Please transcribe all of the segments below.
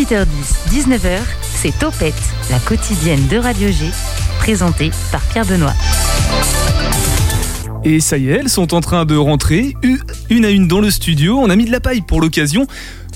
18h10, 19h, c'est Topette, la quotidienne de Radio G, présentée par Pierre Benoît. Et ça y est, elles sont en train de rentrer, une à une dans le studio. On a mis de la paille pour l'occasion.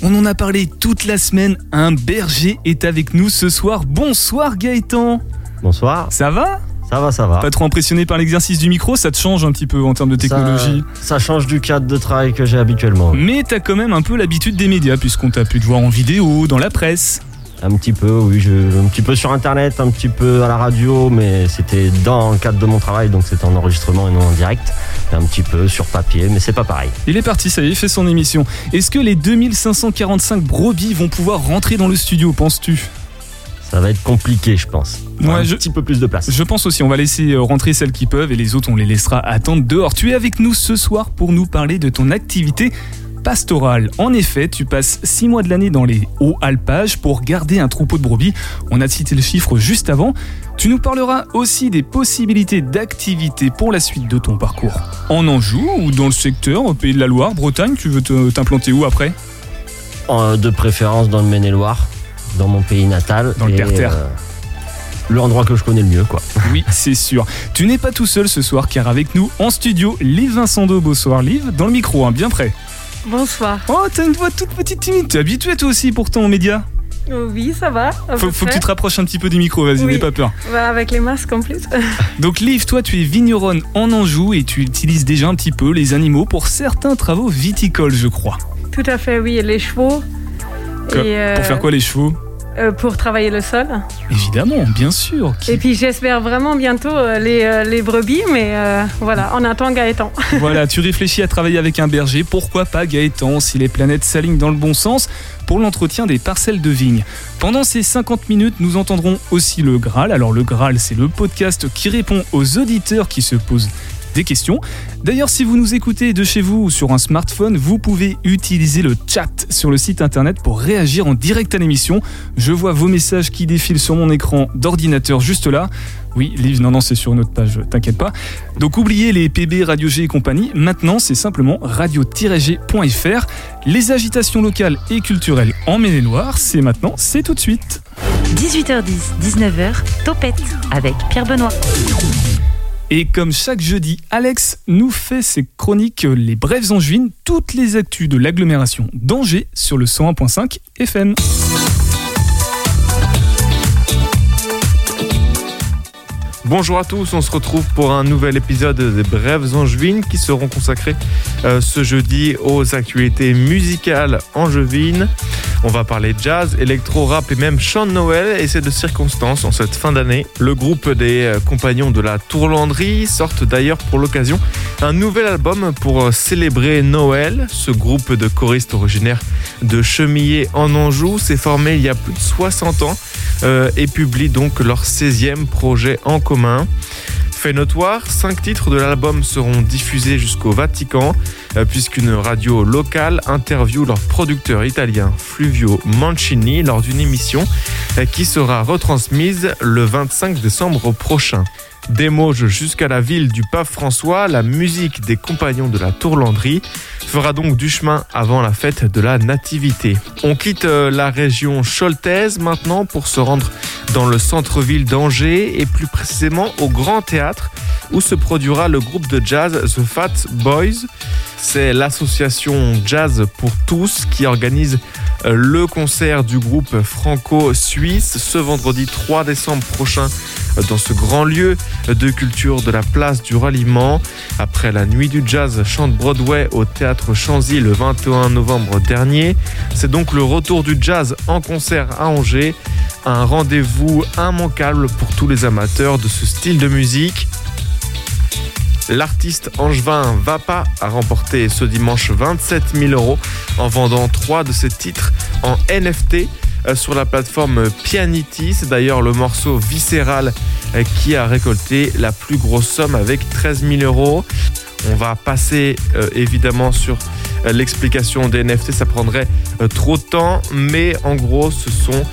On en a parlé toute la semaine. Un berger est avec nous ce soir. Bonsoir Gaëtan. Bonsoir. Ça va? Ça va, ça va. Pas trop impressionné par l'exercice du micro, ça te change un petit peu en termes de technologie. Ça, change du cadre de travail que j'ai habituellement. Mais t'as quand même un peu l'habitude des médias, puisqu'on t'a pu te voir en vidéo, dans la presse. Un petit peu, oui, je, un petit peu sur internet, un petit peu à la radio, mais c'était dans le cadre de mon travail, donc c'était en enregistrement et non en direct. un petit peu sur papier, mais c'est pas pareil. Il est parti, ça y est, il fait son émission. Est-ce que les 2545 brebis vont pouvoir rentrer dans le studio, penses-tu? Ça va être compliqué, je pense. un petit peu plus de place. Je pense aussi, on va laisser euh, rentrer celles qui peuvent et les autres, on les laissera attendre dehors. Tu es avec nous ce soir pour nous parler de ton activité pastorale. En effet, tu passes six mois de l'année dans les hauts alpages pour garder un troupeau de brebis. On a cité le chiffre juste avant. Tu nous parleras aussi des possibilités d'activité pour la suite de ton parcours. En Anjou ou dans le secteur, au Pays de la Loire, Bretagne, tu veux t'implanter où après? De préférence dans le Maine-et-Loire dans mon pays natal. Dans le terre-terre. Euh, l'endroit que je connais le mieux, quoi. Oui, c'est sûr. Tu n'es pas tout seul ce soir, car avec nous en studio, Liv Vincent Bonsoir, Liv, dans le micro, hein, bien prêt. Bonsoir. Oh, t'as une voix toute petite timide. T'es habitué toi aussi pourtant aux médias oh oui, ça va. Faut, faut que tu te rapproches un petit peu du micro, vas-y, n'aie pas peur. Bah, avec les masques en plus. Donc, Liv, toi, tu es vigneronne en Anjou et tu utilises déjà un petit peu les animaux pour certains travaux viticoles, je crois. Tout à fait, oui. Les chevaux. Pour euh, faire quoi les chevaux? Euh, pour travailler le sol. Évidemment, bien sûr. Et puis j'espère vraiment bientôt euh, les, euh, les, brebis, mais voilà, on attend Gaëtan. voilà, tu réfléchis à travailler avec un berger, pourquoi pas Gaëtan si les planètes s'alignent dans le bon sens pour l'entretien des parcelles de vignes. Pendant ces 50 minutes, nous entendrons aussi le Graal. Alors le Graal, c'est le podcast qui répond aux auditeurs qui se posent des questions. D'ailleurs, si vous nous écoutez de chez vous ou sur un smartphone, vous pouvez utiliser le chat sur le site internet pour réagir en direct à l'émission. Je vois vos messages qui défilent sur mon écran d'ordinateur juste là. Oui, Liv, non, non, c'est sur notre page, t'inquiète pas. Donc oubliez les PB, Radio G et compagnie. Maintenant, c'est simplement radio-g.fr. Les agitations locales et culturelles en Maine-et-Loire, c'est maintenant, c'est tout de suite. 18h10, 19h, Topette avec Pierre Benoît. Et comme chaque jeudi, Alex nous fait ses chroniques Les Brèves Angevines, toutes les actus de l'agglomération d'Angers sur le 101.5 FM. Bonjour à tous, on se retrouve pour un nouvel épisode des Brèves Angevines qui seront consacrés euh, ce jeudi aux actualités musicales angevines. On va parler jazz, électro, rap et même chant de Noël et c'est de circonstances en cette fin d'année. Le groupe des euh, compagnons de la Tourlandrie sortent d'ailleurs pour l'occasion un nouvel album pour euh, célébrer Noël. Ce groupe de choristes originaires de Chemillé en Anjou s'est formé il y a plus de 60 ans euh, et publie donc leur 16e projet en commun. Fait notoire, cinq titres de l'album seront diffusés jusqu'au Vatican, euh, puisqu'une radio locale interviewe leur producteur italien Fluvio Mancini lors d'une émission euh, qui sera retransmise le 25 décembre prochain. Des Mauges jusqu'à la ville du pape François, la musique des compagnons de la Tourlandrie fera donc du chemin avant la fête de la Nativité. On quitte euh, la région choltaise maintenant pour se rendre dans le centre-ville d'Angers et plus précisément au Grand Théâtre où se produira le groupe de jazz The Fat Boys. C'est l'association Jazz pour tous qui organise euh, le concert du groupe franco-suisse ce vendredi 3 décembre prochain dans ce grand lieu de culture de la place du ralliement. Après la nuit du jazz chante Broadway au théâtre Chanzy le 21 novembre dernier, c'est donc le retour du jazz en concert à Angers. Un rendez-vous immanquable pour tous les amateurs de ce style de musique. L'artiste angevin Vapa a remporté ce dimanche 27 000 euros en vendant trois de ses titres en NFT euh, sur la plateforme Pianity. C'est d'ailleurs le morceau Viscéral euh, qui a récolté la plus grosse somme avec 13 000 euros. On va passer euh, évidemment sur l'explication des NFT, ça prendrait trop de temps, mais en gros, ce sont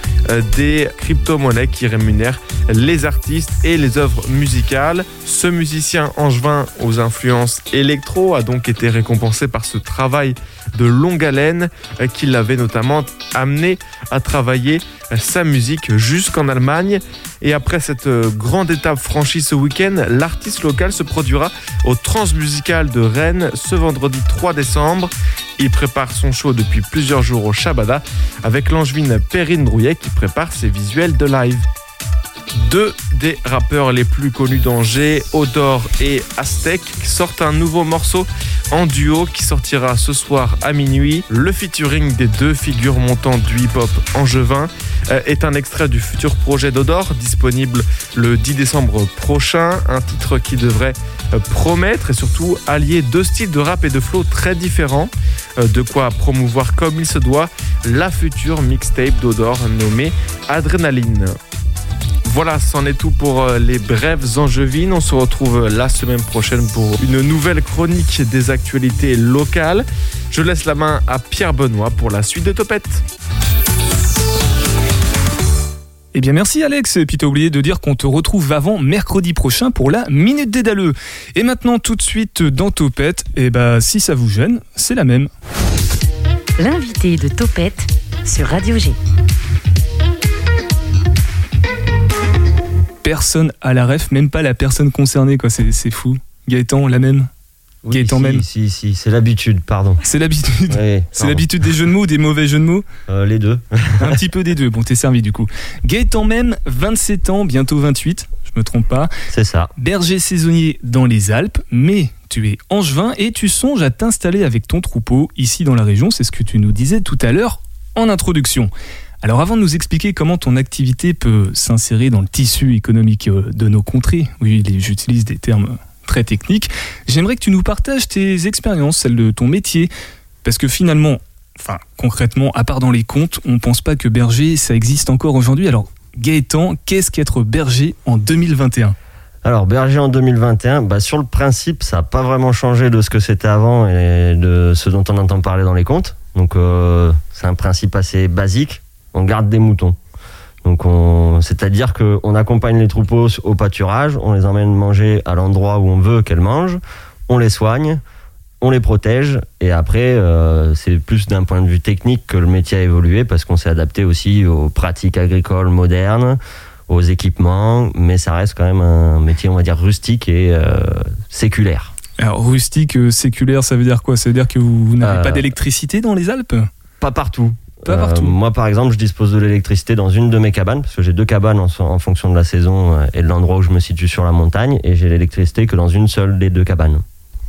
des crypto-monnaies qui rémunèrent les artistes et les œuvres musicales. Ce musicien angevin aux influences électro a donc été récompensé par ce travail de longue haleine qui l'avait notamment amené à travailler sa musique jusqu'en Allemagne. Et après cette grande étape franchie ce week-end, l'artiste local se produira au Transmusical de Rennes ce vendredi 3 décembre. Il prépare son show depuis plusieurs jours au Shabada avec l'angevine Perrine Brouillet qui prépare ses visuels de live. Deux des rappeurs les plus connus d'Angers, Odor et Aztec, sortent un nouveau morceau en duo qui sortira ce soir à minuit. Le featuring des deux figures montantes du hip-hop angevin euh, est un extrait du futur projet d'Odor, disponible le 10 décembre prochain. Un titre qui devrait euh, promettre et surtout allier deux styles de rap et de flow très différents. Euh, de quoi promouvoir comme il se doit la future mixtape d'Odor nommée Adrenaline. Voilà, c'en est tout pour euh, les brèves angevines. On se retrouve la semaine prochaine pour une nouvelle chronique des actualités locales. Je laisse la main à Pierre Benoît pour la suite de Topette. Eh bien merci Alex, et puis t'as oublié de dire qu'on te retrouve avant mercredi prochain pour la Minute Dédaleux. Et maintenant tout de suite dans Topette, et eh bah si ça vous gêne, c'est la même. L'invité de Topette sur Radio G. personne à la ref, même pas la personne concernée, quoi. C'est fou. Gaëtan, la même Gaëtan si, même Si, si, c'est l'habitude, pardon. C'est l'habitude. c'est l'habitude des jeux de mots ou des mauvais jeux de mots euh, Les deux. Un petit peu des deux. Bon, t'es servi du coup. Gaëtan même, 27 ans, bientôt 28, je me trompe pas. C'est ça. Berger saisonnier dans les Alpes, mais tu es angevin et tu songes à t'installer avec ton troupeau ici dans la région. C'est ce que tu nous disais tout à l'heure en introduction. Alors avant de nous expliquer comment ton activité peut s'insérer dans le tissu économique euh, de nos contrées, oui j'utilise des termes très techniques, j'aimerais que tu nous partages tes expériences, celles de ton métier, parce que finalement, enfin concrètement, à part dans les comptes, on ne pense pas que berger, ça existe encore aujourd'hui. Alors Gaëtan, qu'est-ce qu'être berger en 2021 alors berger en 2021, bah, sur le principe, ça n'a pas vraiment changé de ce que c'était avant et de ce dont on entend parler dans les comptes. Donc euh, c'est un principe assez basique on garde des moutons. Donc, c'est-à-dire qu'on accompagne les troupeaux au pâturage, on les emmène manger à l'endroit où on veut qu'elles mangent, on les soigne, on les protège, et après, euh, c'est plus d'un point de vue technique que le métier a évolué parce qu'on s'est adapté aussi aux pratiques agricoles modernes, aux équipements, mais ça reste quand même un métier, on va dire, rustique et euh, séculaire. Alors, rustique, euh, séculaire, ça veut dire quoi? Ça veut dire que vous n'avez pas d'électricité dans les Alpes? Pas partout. Euh, moi, par exemple, je dispose de l'électricité dans une de mes cabanes, parce que j'ai deux cabanes en, fonction de la saison euh, et de l'endroit où je me situe sur la montagne, et j'ai l'électricité que dans une seule des deux cabanes.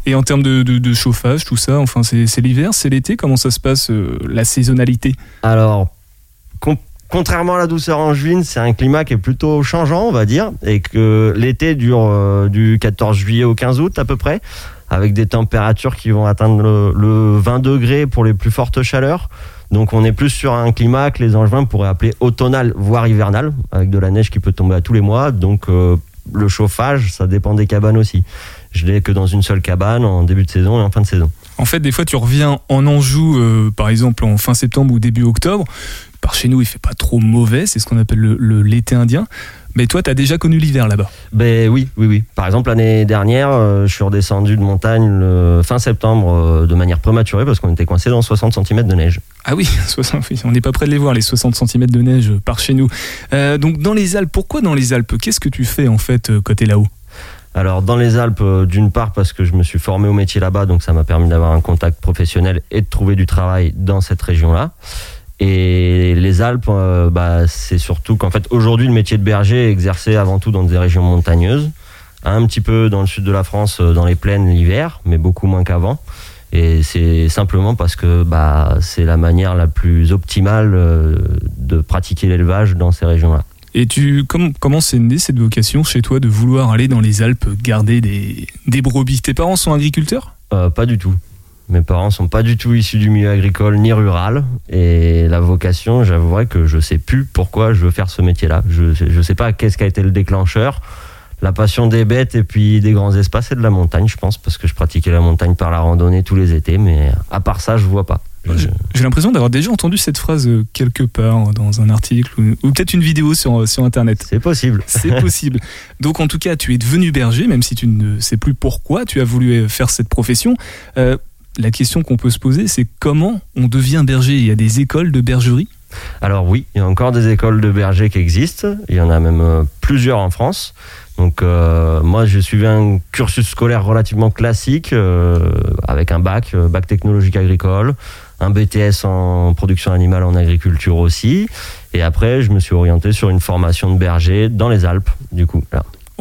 Et en termes de, chauffage, tout ça, enfin, c'est l'hiver, c'est l'été, comment ça se passe, euh, la saisonnalité? Alors, contrairement à la douceur en juin, c'est un climat qui est plutôt changeant, on va dire, et que l'été dure du 14 juillet au 15 août à peu près, avec des températures qui vont atteindre le, le 20 degrés pour les plus fortes chaleurs. Donc on est plus sur un climat que les Angevins pourraient appeler automnal, voire hivernal, avec de la neige qui peut tomber à tous les mois. Donc euh, le chauffage, ça dépend des cabanes aussi. Je l'ai que dans une seule cabane en début de saison et en fin de saison. En fait, des fois, tu reviens en Anjou, euh, par exemple en fin septembre ou début octobre. Par chez nous, il fait pas trop mauvais, c'est ce qu'on appelle le l'été indien. Mais toi, tu as déjà connu l'hiver là-bas Ben oui, oui, oui. Par exemple, l'année dernière, euh, je suis redescendu de montagne le fin septembre euh, de manière prématurée parce qu'on était coincé dans 60 cm de neige. Ah oui, on n'est pas prêt de les voir, les 60 cm de neige par chez nous. Euh, donc dans les Alpes, pourquoi dans les Alpes? Qu'est-ce que tu fais en fait côté là-haut? Alors dans les Alpes, d'une part parce que je me suis formé au métier là-bas, donc ça m'a permis d'avoir un contact professionnel et de trouver du travail dans cette région-là. Et les Alpes, euh, bah, c'est surtout qu'en fait, aujourd'hui, le métier de berger est exercé avant tout dans des régions montagneuses, un petit peu dans le sud de la France, euh, dans les plaines l'hiver, mais beaucoup moins qu'avant. Et c'est simplement parce que bah, c'est la manière la plus optimale euh, de pratiquer l'élevage dans ces régions-là. Et tu, comment c'est né cette vocation chez toi de vouloir aller dans les Alpes garder des, des brebis? Tes parents sont agriculteurs? Pas du tout. Mes parents sont pas du tout issus du milieu agricole ni rural. Et la vocation, j'avouerais que je sais plus pourquoi je veux faire ce métier-là. Je, je sais pas qu'est-ce qui a été le déclencheur. La passion des bêtes et puis des grands espaces et de la montagne, je pense, parce que je pratiquais la montagne par la randonnée tous les étés, mais à part ça, je vois pas. J'ai j'ai l'impression d'avoir déjà entendu cette phrase euh, quelque part dans un article ou, ou peut-être une vidéo sur, sur Internet. C'est possible. C'est possible. Donc en tout cas, tu es devenu berger, même si tu ne sais plus pourquoi tu as voulu euh, faire cette profession. Euh, la question qu'on peut se poser, c'est comment on devient berger? Il y a des écoles de bergerie? Alors oui, il y a encore des écoles de bergers qui existent. Il y en a même euh, plusieurs en France. Donc euh, moi, je suivais un cursus scolaire relativement classique euh, avec un bac, bac technologique agricole, un BTS en production animale en agriculture aussi. Et après, je me suis orienté sur une formation de berger dans les Alpes, du coup.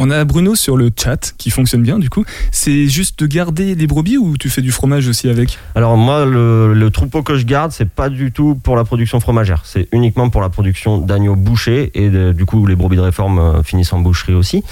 On a Bruno sur le chat qui fonctionne bien du coup. C'est juste de garder les brebis ou tu fais du fromage aussi avec Alors moi, le, troupeau que je garde, c'est pas du tout pour la production fromagère. C'est uniquement pour la production d'agneaux bouchés et du coup les brebis de réforme euh, finissent en boucherie aussi.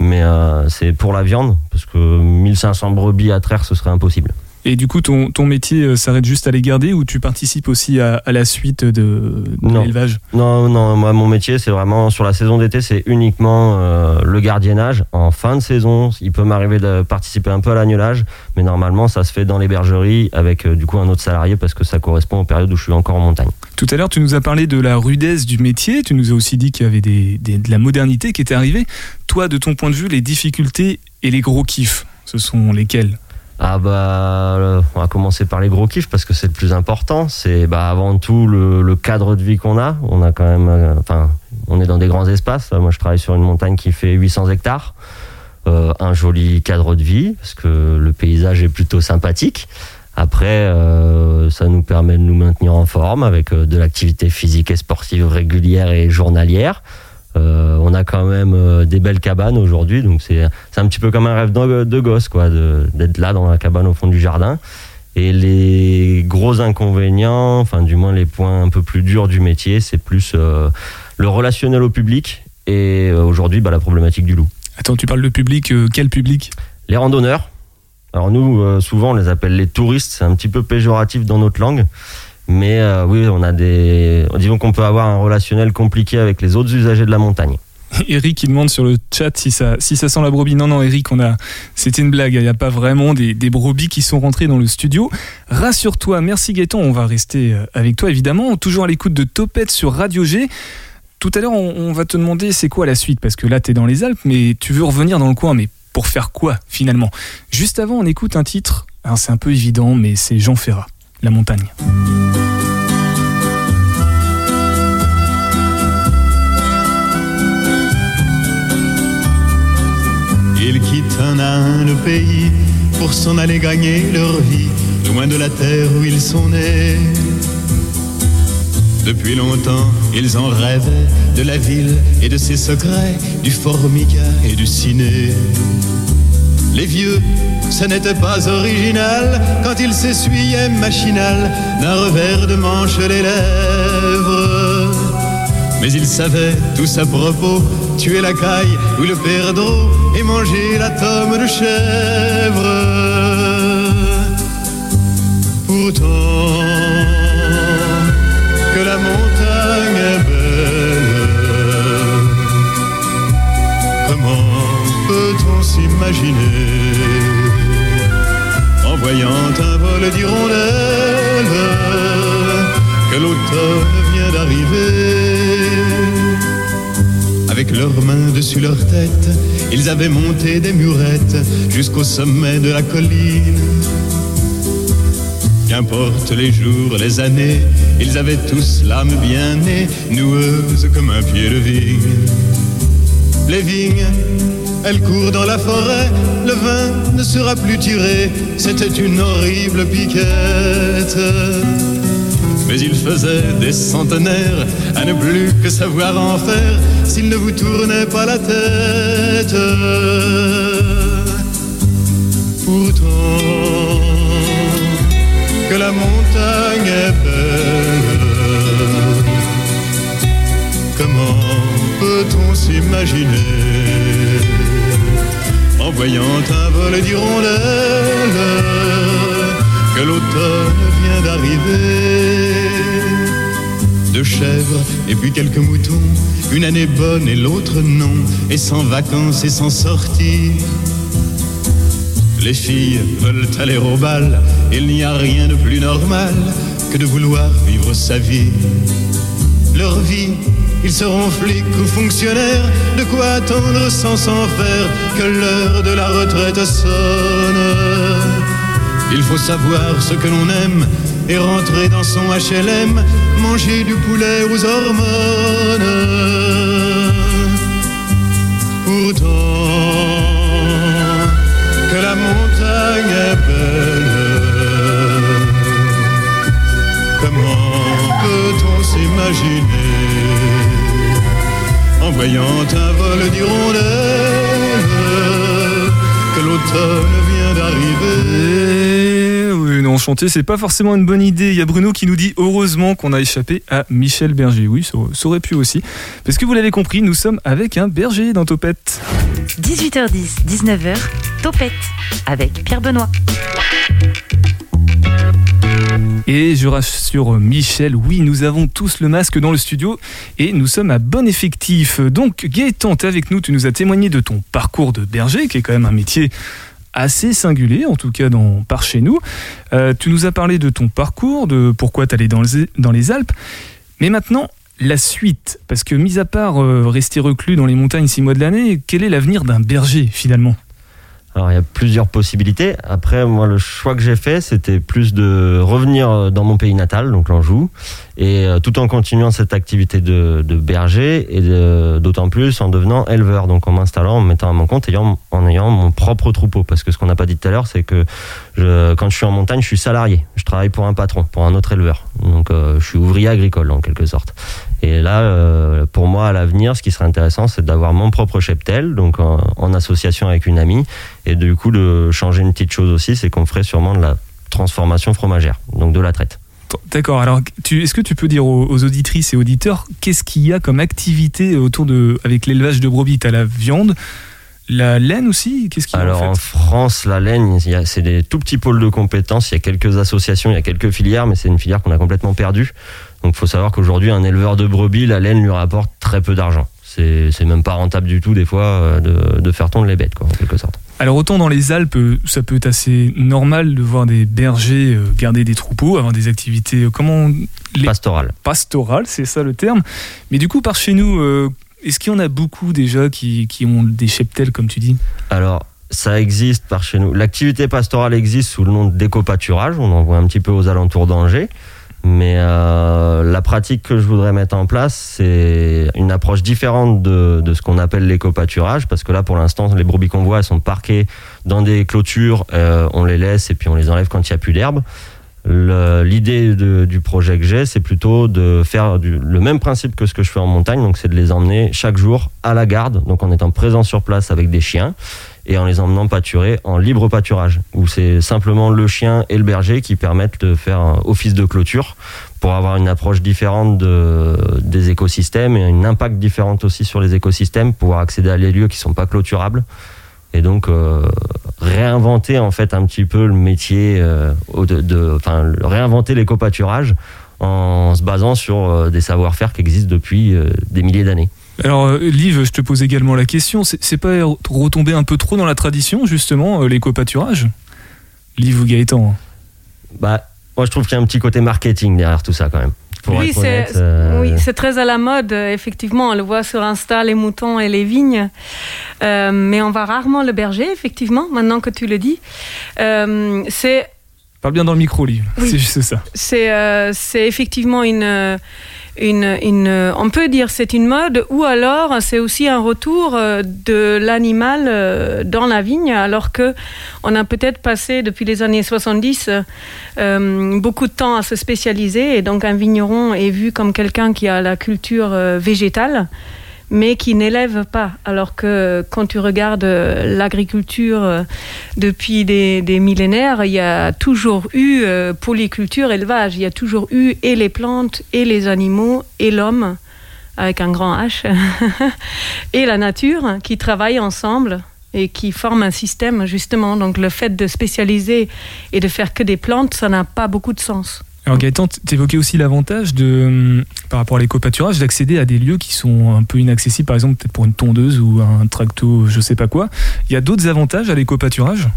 Mais euh, c'est pour la viande parce que 1500 brebis à traire, ce serait impossible. Et du coup, ton, ton métier euh, s'arrête juste à les garder ou tu participes aussi à, à la suite de, l'élevage? Non, non, moi mon métier, c'est vraiment sur la saison d'été, c'est uniquement euh, le gardiennage. En fin de saison, il peut m'arriver de participer un peu à l'agnelage, mais normalement, ça se fait dans les bergeries avec euh, du coup un autre salarié parce que ça correspond aux périodes où je suis encore en montagne. Tout à l'heure, tu nous as parlé de la rudesse du métier. Tu nous as aussi dit qu'il y avait des, des- de la modernité qui était arrivée. Toi, de ton point de vue, les difficultés et les gros kiffs, ce sont lesquels? Ah bah, euh, on va commencer par les gros kiffs parce que c'est le plus important. C'est bah, avant tout le, cadre de vie qu'on a. On a quand même, euh, on est dans des grands espaces. Moi, je travaille sur une montagne qui fait 800 hectares. Euh, un joli cadre de vie parce que le paysage est plutôt sympathique. Après, ça nous permet de nous maintenir en forme avec de l'activité physique et sportive régulière et journalière. Euh, on a quand même euh, des belles cabanes aujourd'hui, donc c'est un petit peu comme un rêve de, de gosse, quoi, d'être là dans la cabane au fond du jardin. Et les gros inconvénients, enfin du moins les points un peu plus durs du métier, c'est plus euh, le relationnel au public et euh, aujourd'hui bah, la problématique du loup. Attends, tu parles de public, euh, quel public? Les randonneurs, alors nous souvent on les appelle les touristes, c'est un petit peu péjoratif dans notre langue, mais euh, oui on a des, disons qu'on peut avoir un relationnel compliqué avec les autres usagers de la montagne. Eric qui demande sur le chat si ça, sent la brebis. Non, non, Eric, c'était une blague. Il n'y a pas vraiment des, brebis qui sont rentrées dans le studio. Rassure-toi, merci Gaëtan. On va rester euh, avec toi évidemment. Toujours à l'écoute de Topette sur Radio G. Tout à l'heure, on, on va te demander c'est quoi la suite? Parce que là, tu es dans les Alpes, mais tu veux revenir dans le coin. Mais pour faire quoi finalement? Juste avant, on écoute un titre. Alors, c'est un peu évident, mais c'est Jean Ferrat, La montagne. Ils quittent un à un le pays pour s'en aller gagner leur vie, loin de la terre où ils sont nés. Depuis longtemps, ils en rêvaient de la ville et de ses secrets, du formica et du ciné. Les vieux, ce n'était pas original quand ils s'essuyaient machinal d'un revers de manche les lèvres. Mais ils savaient tous à propos tuer la caille ou le perdreau et manger la tome de chèvre. Pourtant, que la montagne est peut-on s'imaginer en voyant un vol d'hirondelles que l'automne vient d'arriver avec leurs mains dessus leur tête, ils avaient monté des murettes jusqu'au sommet de la colline. Qu'importe les jours, les années, ils avaient tous l'âme bien née, noueuse comme un pied de vigne. Les vignes, elles courent dans la forêt, le vin ne sera plus tiré, c'était une horrible piquette. Mais il faisait des centenaires à ne plus que savoir en faire s'il ne vous tournait pas la tête. Pourtant, que la montagne est belle, comment peut-on s'imaginer voyant un vol d'hirondelles que l'automne vient d'arriver. deux chèvres et puis quelques moutons, une année bonne et l'autre non, et sans vacances et sans sortie. Les filles veulent aller au bal, il n'y a rien de plus normal que de vouloir vivre sa vie. Leur vie, ils seront flics ou fonctionnaires, de quoi attendre sans s'en faire que l'heure de la retraite sonne. Il faut savoir ce que l'on aime et rentrer dans son HLM, manger du poulet aux hormones. Pourtant, que la montagne est belle, comment peut-on s'imaginer en voyant un vol d'hirondelles que l'automne vient d'arriver Eh oui, non, chanter, c'est pas forcément une bonne idée. Il y a Bruno qui nous dit heureusement qu'on a échappé à Michel Berger. Oui, ça, ça aurait pu aussi. Parce que vous l'avez compris, nous sommes avec un berger dans Topette. 18h10, 19h, Topette avec Pierre Benoît. Et je rassure Michel, oui, nous avons tous le masque dans le studio et nous sommes à bon effectif. Donc Gaëtan, t'es avec nous, tu nous as témoigné de ton parcours de berger, qui est quand même un métier assez singulier, en tout cas dans, par chez nous. Euh, tu nous as parlé de ton parcours, de pourquoi tu allais dans, les- dans les Alpes. Mais maintenant, la suite. Parce que, mis à part euh, rester reclus dans les montagnes six mois de l'année, quel est l'avenir d'un berger finalement? Alors il y a plusieurs possibilités. Après, moi, le choix que j'ai fait, c'était plus de revenir dans mon pays natal, donc l'Anjou, et euh, tout en continuant cette activité de, berger, et d'autant plus en devenant éleveur, donc en m'installant, en me mettant à mon compte, en ayant mon propre troupeau. Parce que ce qu'on n'a pas dit tout à l'heure, c'est que quand je suis en montagne, je suis salarié. Je travaille pour un patron, pour un autre éleveur. Donc euh, je suis ouvrier agricole, en quelque sorte. Et là, euh, pour moi, à l'avenir, ce qui serait intéressant, c'est d'avoir mon propre cheptel, donc en, en association avec une amie, et du coup, de changer une petite chose aussi, c'est qu'on ferait sûrement de la transformation fromagère, donc de la traite. D'accord, alors tu, est-ce que tu peux dire aux, aux auditrices et auditeurs qu'est-ce qu'il y a comme activité autour de. avec l'élevage de brebis? T'as la viande, la laine aussi? Qu'est-ce qu'il y a Alors en en fait France, la laine, c'est des tout petits pôles de compétences. Il y a quelques associations, il y a quelques filières, mais c'est une filière qu'on a complètement perdue. Donc il faut savoir qu'aujourd'hui, un éleveur de brebis, la laine lui rapporte très peu d'argent. C'est même pas rentable du tout, des fois, euh, de, de faire tondre les bêtes, quoi, en quelque sorte. Alors autant dans les Alpes, euh, ça peut être assez normal de voir des bergers euh, garder des troupeaux, avoir des activités, comment Les- Pastoral. pastorales, c'est ça le terme. Mais du coup, par chez nous, est-ce qu'il y en a beaucoup déjà qui, qui ont des cheptels, comme tu dis? Alors, ça existe par chez nous. L'activité pastorale existe sous le nom d'éco-pâturage. On en voit un petit peu aux alentours d'Angers. Mais euh, la pratique que je voudrais mettre en place, c'est une approche différente de, de ce qu'on appelle l'éco-pâturage. Parce que là, pour l'instant, les brebis qu'on voit, elles sont parquées dans des clôtures. euh, on les laisse et puis on les enlève quand il n'y a plus d'herbe. L'idée du projet que j'ai, c'est plutôt de faire le même principe que ce que je fais en montagne. Donc, c'est de les emmener chaque jour à la garde. Donc, en étant présent sur place avec des chiens et en les emmenant pâturer en libre pâturage, où c'est simplement le chien et le berger qui permettent de faire un office de clôture pour avoir une approche différente de, des écosystèmes et une impact différente aussi sur les écosystèmes, pouvoir accéder à des lieux qui sont pas clôturables. Et donc euh, réinventer en fait un petit peu le métier, euh, de, enfin réinventer l'éco-pâturage en se basant sur euh, des savoir-faire qui existent depuis des milliers d'années. Alors, Liv, je te pose également la question. C'est pas retomber un peu trop dans la tradition, justement, l'éco-pâturage Liv ou Gaëtan? Bah, moi je trouve qu'il y a un petit côté marketing derrière tout ça quand même. Pour Oui, être c'est honnête, euh, oui, c'est très à la mode, euh, effectivement. On le voit sur Insta, les moutons et les vignes. Euh, mais on voit rarement le berger, effectivement, maintenant que tu le dis. Euh, c'est Parle bien dans le micro, Liv. Oui. C'est juste ça. c'est euh, effectivement une, euh, euh, on peut dire c'est une mode, ou alors c'est aussi un retour euh, de l'animal euh, dans la vigne, alors que on a peut-être passé depuis les années 70 euh, beaucoup de temps à se spécialiser, et donc un vigneron est vu comme quelqu'un qui a la culture végétale mais qui n'élève pas. Alors que quand tu regardes euh, l'agriculture euh, depuis des, des millénaires, il y a toujours eu euh, polyculture, élevage. Il y a toujours eu et les plantes, et les animaux, et l'homme, avec un grand H, et la nature qui travaillent ensemble et qui forment un système, justement. Donc le fait de spécialiser et de faire que des plantes, ça n'a pas beaucoup de sens. Alors Gaëtan, tu évoquais aussi l'avantage de, hum, par rapport à l'éco-pâturage, d'accéder à des lieux qui sont un peu inaccessibles, par exemple peut-être pour une tondeuse ou un tracto, je sais pas quoi. Il y a d'autres avantages à l'éco-pâturage?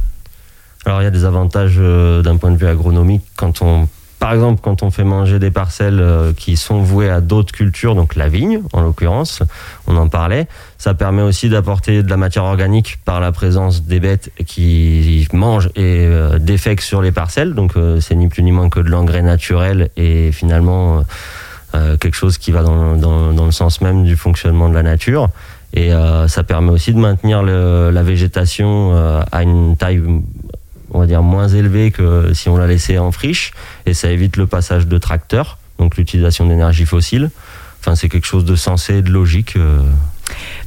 Alors il y a des avantages euh, d'un point de vue agronomique quand on par exemple, quand on fait manger des parcelles euh, qui sont vouées à d'autres cultures, donc la vigne en l'occurrence, on en parlait, ça permet aussi d'apporter de la matière organique par la présence des bêtes qui mangent et euh, défèquent sur les parcelles. Donc euh, c'est ni plus ni moins que de l'engrais naturel et finalement quelque chose qui va dans, le sens même du fonctionnement de la nature. Et ça permet aussi de maintenir la végétation à une taille, on va dire, moins élevée que si on la laissait en friche. Et ça évite le passage de tracteurs, donc l'utilisation d'énergie fossile. Enfin, c'est quelque chose de sensé, de logique. euh,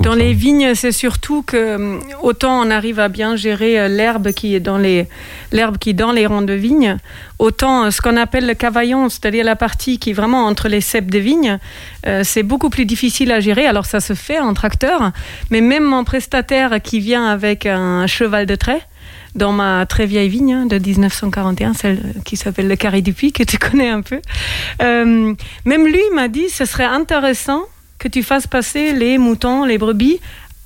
Dans les vignes, c'est surtout que hum, autant on arrive à bien gérer euh, l'herbe qui est dans les l'herbe qui est dans les rangs de vignes, autant euh, ce qu'on appelle le cavaillon, c'est-à-dire la partie qui est vraiment entre les ceps de vignes, euh, c'est beaucoup plus difficile à gérer. Alors ça se fait en tracteur, mais même mon prestataire qui vient avec un cheval de trait dans ma très vieille vigne hein, de 1941, celle qui s'appelle le Carré du Puy, que tu connais un peu. Euh, même lui m'a dit ce serait intéressant que tu fasses passer les moutons, les brebis,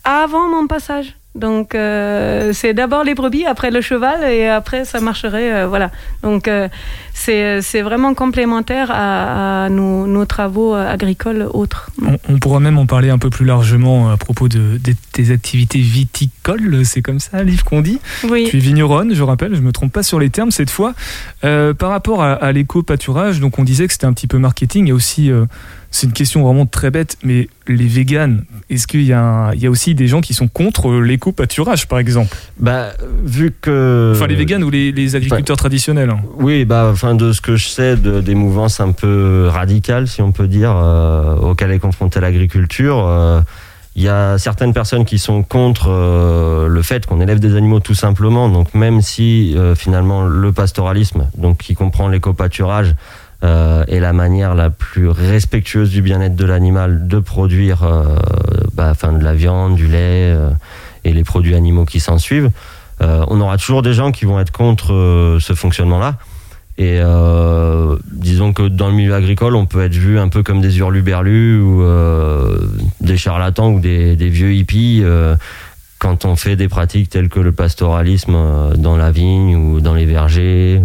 avant mon passage. Donc euh, c'est d'abord les brebis, après le cheval et après ça marcherait. euh, voilà. Donc euh, c'est vraiment complémentaire à, nos, travaux agricoles autres. on, pourra même en parler un peu plus largement à propos de, de tes activités viticoles, c'est comme ça, Liv, qu'on dit Oui. Tu es vigneronne, je rappelle, je me trompe pas sur les termes cette fois. Euh, par rapport à, à l'éco-pâturage, donc on disait que c'était un petit peu marketing. A aussi, euh, c'est une question vraiment très bête, mais les véganes, est-ce qu'il y, a y aussi des gens qui sont contre l'éco-pâturage, par exemple? Bah, vu que. Enfin, les véganes ou les, les agriculteurs traditionnels hein. Oui, bah, enfin, de ce que je sais de, des mouvances un peu radicales, si on peut dire, euh, auxquelles est confrontée l'agriculture, euh, il y a certaines personnes qui sont contre euh, le fait qu'on élève des animaux tout simplement. Donc, même si euh, finalement le pastoralisme, donc qui comprend l'éco-pâturage, euh, est la manière la plus respectueuse du bien-être de l'animal de produire bah, enfin, de la viande, du lait et les produits animaux qui s'en suivent. On aura toujours des gens qui vont être contre ce fonctionnement-là. Et euh, disons que dans le milieu agricole, on peut être vu un peu comme des hurluberlus ou euh, des charlatans ou des, vieux hippies euh, quand on fait des pratiques telles que le pastoralisme dans la vigne ou dans les vergers.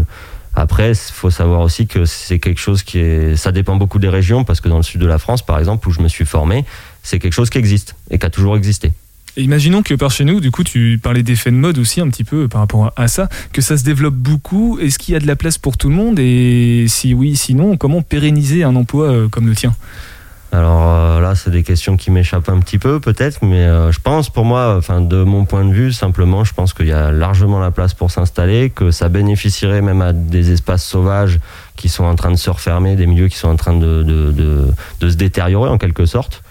Après, il faut savoir aussi que c'est quelque chose qui est. Ça dépend beaucoup des régions, parce que dans le sud de la France, par exemple, où je me suis formé, c'est quelque chose qui existe et qui a toujours existé. Imaginons que par chez nous, du coup, tu parlais d'effets de mode aussi un petit peu par rapport à- ça, que ça se développe beaucoup. Est-ce qu'il y a de la place pour tout le monde? Et si oui, sinon, comment pérenniser un emploi euh, comme le tien? Alors euh, là, c'est des questions qui m'échappent un petit peu, peut-être, mais euh, je pense, pour moi, enfin, de mon point de vue, simplement, je pense qu'il y a largement la place pour s'installer, que ça bénéficierait même à des espaces sauvages qui sont en train de se refermer, des milieux qui sont en train de, de- de se détériorer en quelque sorte.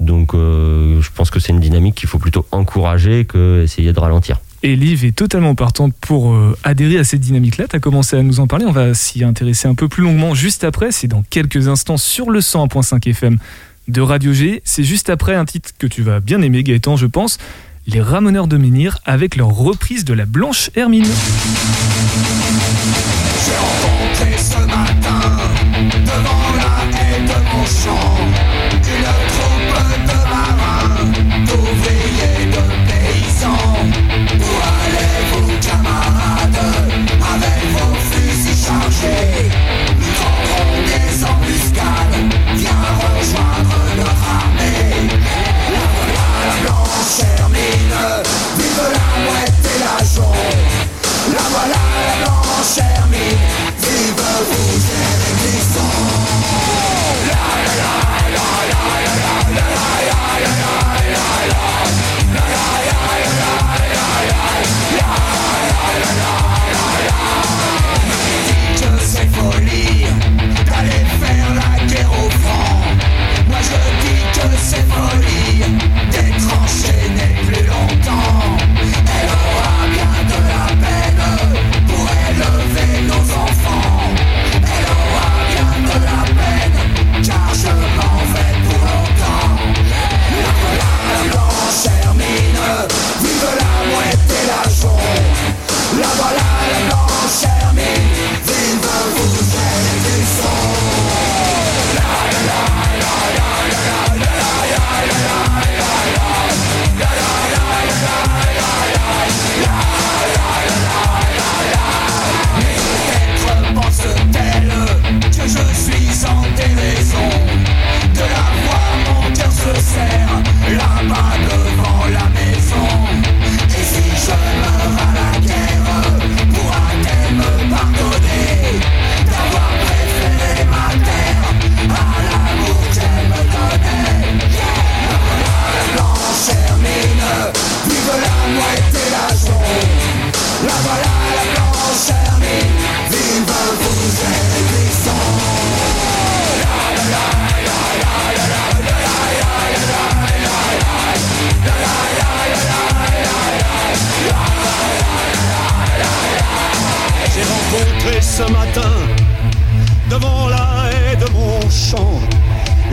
Donc, euh, je pense que c'est une dynamique qu'il faut plutôt encourager que essayer de ralentir. Et Liv est totalement partante pour euh, adhérer à cette dynamique-là. Tu as commencé à nous en parler. On va s'y intéresser un peu plus longuement juste après. C'est dans quelques instants sur le 101.5 FM de Radio G. C'est juste après un titre que tu vas bien aimer, Gaëtan, je pense. Les Ramoneurs de Menhir avec leur reprise de la Blanche Hermine. J'ai rencontré ce matin, devant la haie de mon champ,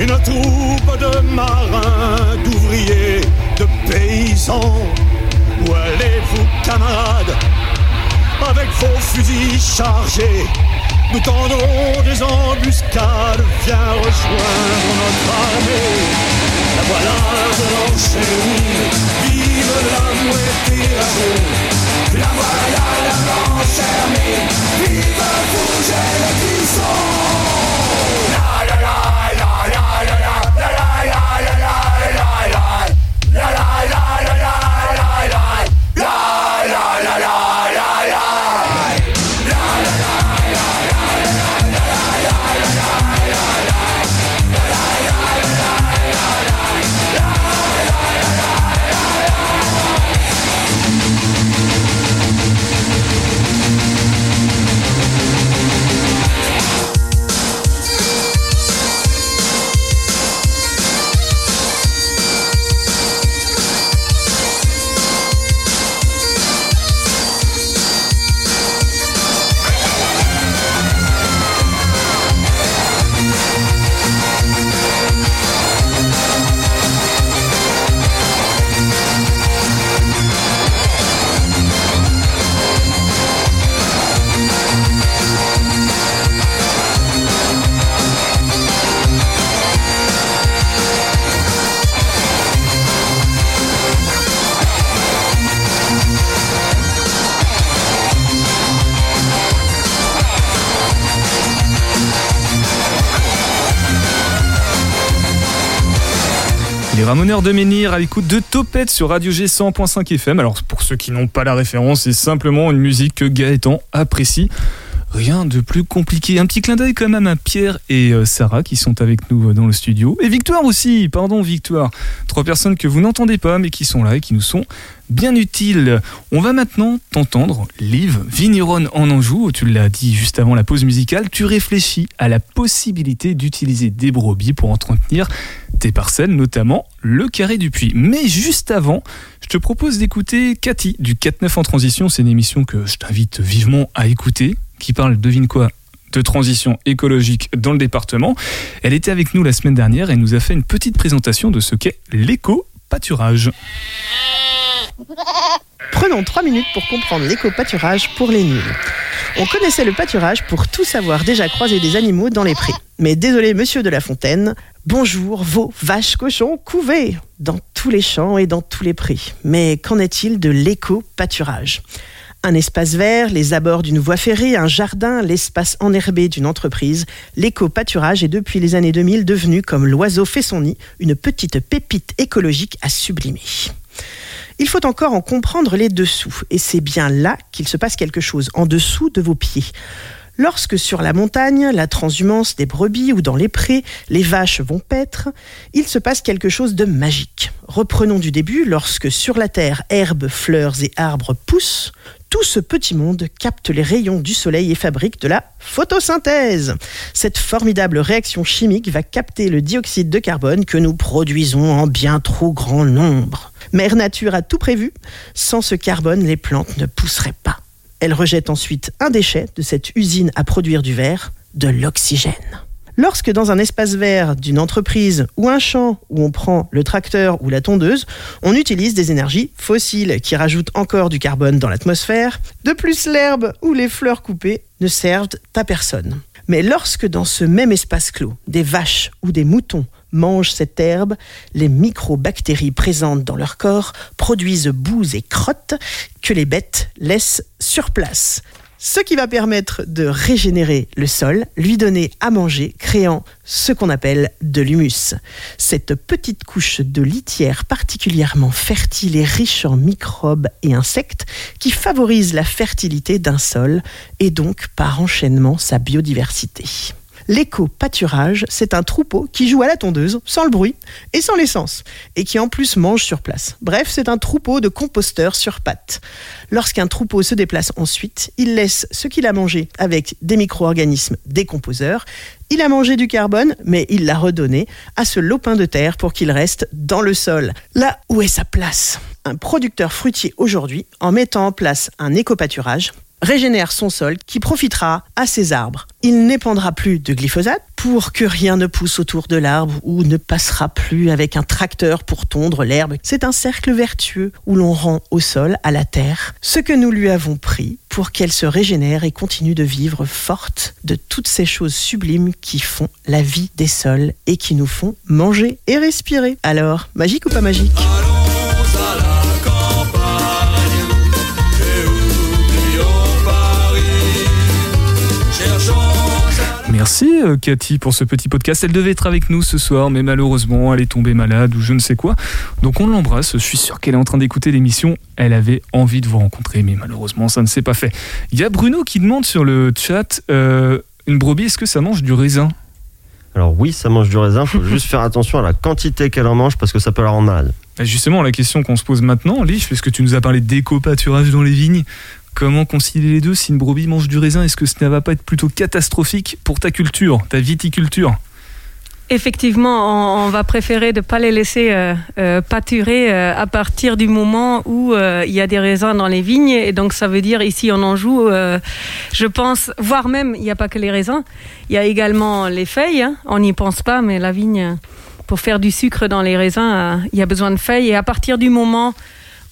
une troupe de marins, d'ouvriers, de paysans. Où allez-vous, camarades, avec vos fusils chargés Nous tendrons des embuscades, viens rejoindre notre armée. La voilà de l'enchaîner, vive la moitié La voilà la armée, vive bouger le buisson. Les Ramoneurs de Menhir à l'écoute de Topette sur Radio G 100.5 FM. Alors pour ceux qui n'ont pas la référence, c'est simplement une musique que Gaëtan apprécie. Rien de plus compliqué. Un petit clin d'œil quand même à Pierre et euh, Sarah qui sont avec nous euh, dans le studio. Et Victoire aussi, pardon Victoire. Trois personnes que vous n'entendez pas mais qui sont là et qui nous sont bien utiles. On va maintenant t'entendre, Liv, vigneronne en Anjou, tu l'as dit juste avant la pause musicale, tu réfléchis à la possibilité d'utiliser des brebis pour entretenir tes parcelles, notamment le carré du puits. Mais juste avant, je te propose d'écouter Cathy du 4-9 en transition. C'est une émission que je t'invite vivement à écouter, qui parle, devine quoi de transition écologique dans le département. Elle était avec nous la semaine dernière et nous a fait une petite présentation de ce qu'est l'éco-pâturage. Prenons trois minutes pour comprendre l'éco-pâturage pour les nuls. On connaissait le pâturage pour tous avoir déjà croisé des animaux dans les prés. Mais désolé, monsieur de la Fontaine, bonjour, veaux, vaches, cochons, couvés dans tous les champs et dans tous les prés. Mais qu'en est-il de l'éco-pâturage? Un espace vert, les abords d'une voie ferrée, un jardin, l'espace enherbé d'une entreprise, l'éco-pâturage est depuis les années 2000 devenu, comme l'oiseau fait son nid, une petite pépite écologique à sublimer. Il faut encore en comprendre les dessous, et c'est bien là qu'il se passe quelque chose, en dessous de vos pieds. Lorsque sur la montagne, la transhumance des brebis ou dans les prés, les vaches vont paître, il se passe quelque chose de magique. Reprenons du début, lorsque sur la terre, herbes, fleurs et arbres poussent, tout ce petit monde capte les rayons du soleil et fabrique de la photosynthèse. Cette formidable réaction chimique va capter le dioxyde de carbone que nous produisons en bien trop grand nombre. Mère Nature a tout prévu. Sans ce carbone, les plantes ne pousseraient pas. Elle rejette ensuite un déchet de cette usine à produire du verre, de l'oxygène. Lorsque dans un espace vert d'une entreprise ou un champ où on prend le tracteur ou la tondeuse, on utilise des énergies fossiles qui rajoutent encore du carbone dans l'atmosphère, de plus l'herbe ou les fleurs coupées ne servent à personne. Mais lorsque dans ce même espace clos, des vaches ou des moutons mangent cette herbe, les microbactéries présentes dans leur corps produisent boue et crottes que les bêtes laissent sur place. Ce qui va permettre de régénérer le sol, lui donner à manger, créant ce qu'on appelle de l'humus. Cette petite couche de litière particulièrement fertile et riche en microbes et insectes qui favorise la fertilité d'un sol et donc par enchaînement sa biodiversité. L'éco-pâturage, c'est un troupeau qui joue à la tondeuse, sans le bruit et sans l'essence, et qui en plus mange sur place. Bref, c'est un troupeau de composteurs sur pattes. Lorsqu'un troupeau se déplace ensuite, il laisse ce qu'il a mangé avec des micro-organismes décomposeurs. Il a mangé du carbone, mais il l'a redonné à ce lopin de terre pour qu'il reste dans le sol. Là où est sa place Un producteur fruitier aujourd'hui, en mettant en place un éco-pâturage, régénère son sol qui profitera à ses arbres. Il n'épandra plus de glyphosate pour que rien ne pousse autour de l'arbre ou ne passera plus avec un tracteur pour tondre l'herbe. C'est un cercle vertueux où l'on rend au sol, à la terre, ce que nous lui avons pris pour qu'elle se régénère et continue de vivre forte de toutes ces choses sublimes qui font la vie des sols et qui nous font manger et respirer. Alors, magique ou pas magique? Merci euh, Cathy pour ce petit podcast. Elle devait être avec nous ce soir, mais malheureusement elle est tombée malade ou je ne sais quoi. Donc on l'embrasse. Je suis sûr qu'elle est en train d'écouter l'émission. Elle avait envie de vous rencontrer, mais malheureusement ça ne s'est pas fait. Il y a Bruno qui demande sur le chat euh, une brebis, est-ce que ça mange du raisin? Alors oui, ça mange du raisin, faut juste faire attention à la quantité qu'elle en mange parce que ça peut la rendre malade. Bah, Justement, la question qu'on se pose maintenant, Lich, puisque tu nous as parlé d'éco-pâturage dans les vignes, comment concilier les deux si une brebis mange du raisin? Est-ce que ça ne va pas être plutôt catastrophique pour ta culture, ta viticulture? Effectivement, on, on va préférer de ne pas les laisser euh, euh, pâturer euh, à partir du moment où il y a des raisins dans les vignes. Et donc, ça veut dire ici en Anjou, euh, je pense, voire même, il n'y a pas que les raisins, il y a également les feuilles. hein. On n'y pense pas, mais la vigne, pour faire du sucre dans les raisins, il y a besoin de feuilles. Et à partir du moment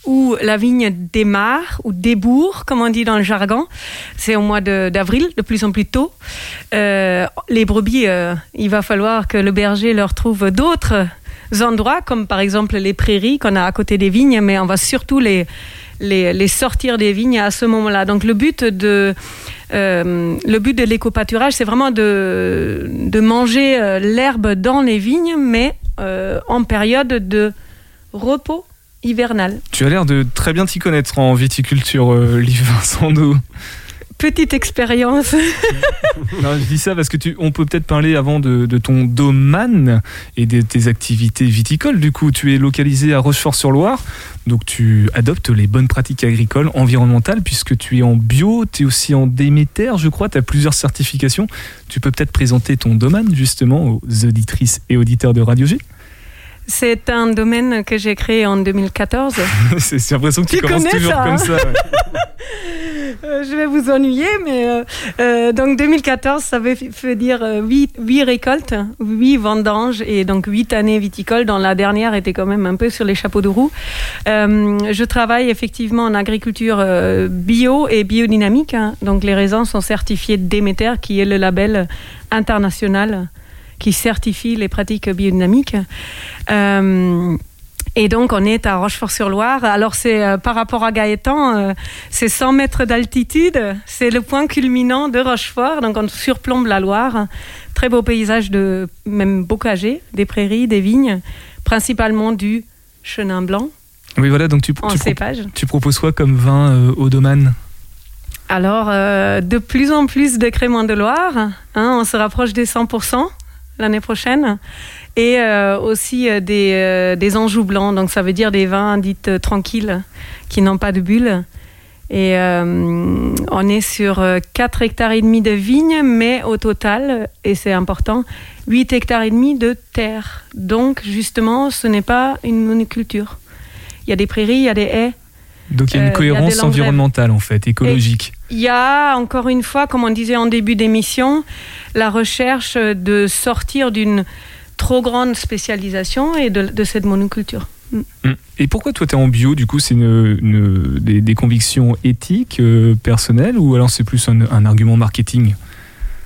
où la vigne démarre ou débourre, comme on dit dans le jargon, c'est au mois de- d'avril, de, plus en plus tôt. Euh, les brebis, euh, il va falloir que le berger leur trouve d'autres endroits, comme par exemple les prairies qu'on a à côté des vignes, mais on va surtout les, les, sortir des vignes à ce moment-là. Donc le but de, euh, le but de l'éco-pâturage, c'est vraiment de, de manger l'herbe dans les vignes, mais en période de repos hivernal. Tu as l'air de très bien t'y connaître en viticulture, euh, Liv Vincent. Petite expérience. Non, je dis ça parce que tu, on peut peut-être parler avant de, de ton domaine et de tes activités viticoles. Du coup, tu es localisé à Rochefort-sur-Loire, donc tu adoptes les bonnes pratiques agricoles, environnementales, puisque tu es en bio, tu es aussi en Déméter, je crois, tu as plusieurs certifications. Tu peux peut-être présenter ton domaine justement aux auditrices et auditeurs de Radio G. C'est un domaine que j'ai créé en 2014. C'est j'ai l'impression que tu, Tu commences toujours ça, comme hein ça. ouais. Euh, je vais vous ennuyer, mais euh, euh, donc 2014, ça veut, veut dire 8, récoltes, 8 vendanges et donc 8 années viticoles, dont la dernière était quand même un peu sur les chapeaux de roue. Je travaille effectivement en agriculture bio et biodynamique, hein. donc les raisins sont certifiés Déméter, qui est le label international qui certifie les pratiques biodynamiques. Euh, et donc, on est à Rochefort-sur-Loire. Alors, c'est euh, par rapport à Gaëtan, euh, c'est 100 mètres d'altitude. C'est le point culminant de Rochefort. Donc, on surplombe la Loire. Très beau paysage de même bocagers, des prairies, des vignes, principalement du chenin blanc Oui, voilà, donc tu, tu, cépage. tu proposes quoi comme vin euh, au domaine? Alors, de plus en plus de créments de Loire. hein, on se rapproche des 100% l'année prochaine. Et euh, aussi euh, des, euh, des blancs. Donc, ça veut dire des vins dits euh, tranquilles, qui n'ont pas de bulles. Et on est sur euh, 4 hectares et demi de vignes, mais au total, et c'est important, 8 hectares et demi de terre. Donc, justement, ce n'est pas une monoculture. Il y a des prairies, il y a des haies, Donc il y a Euh, une a cohérence environnementale en fait, écologique. Il y a, encore une fois, comme on disait en début d'émission, la recherche de sortir d'une trop grande spécialisation et de, de cette monoculture. Mm. Et pourquoi toi tu es en bio Du coup, c'est une, une- des, des convictions éthiques, euh, personnelles, ou alors c'est plus un, un argument marketing?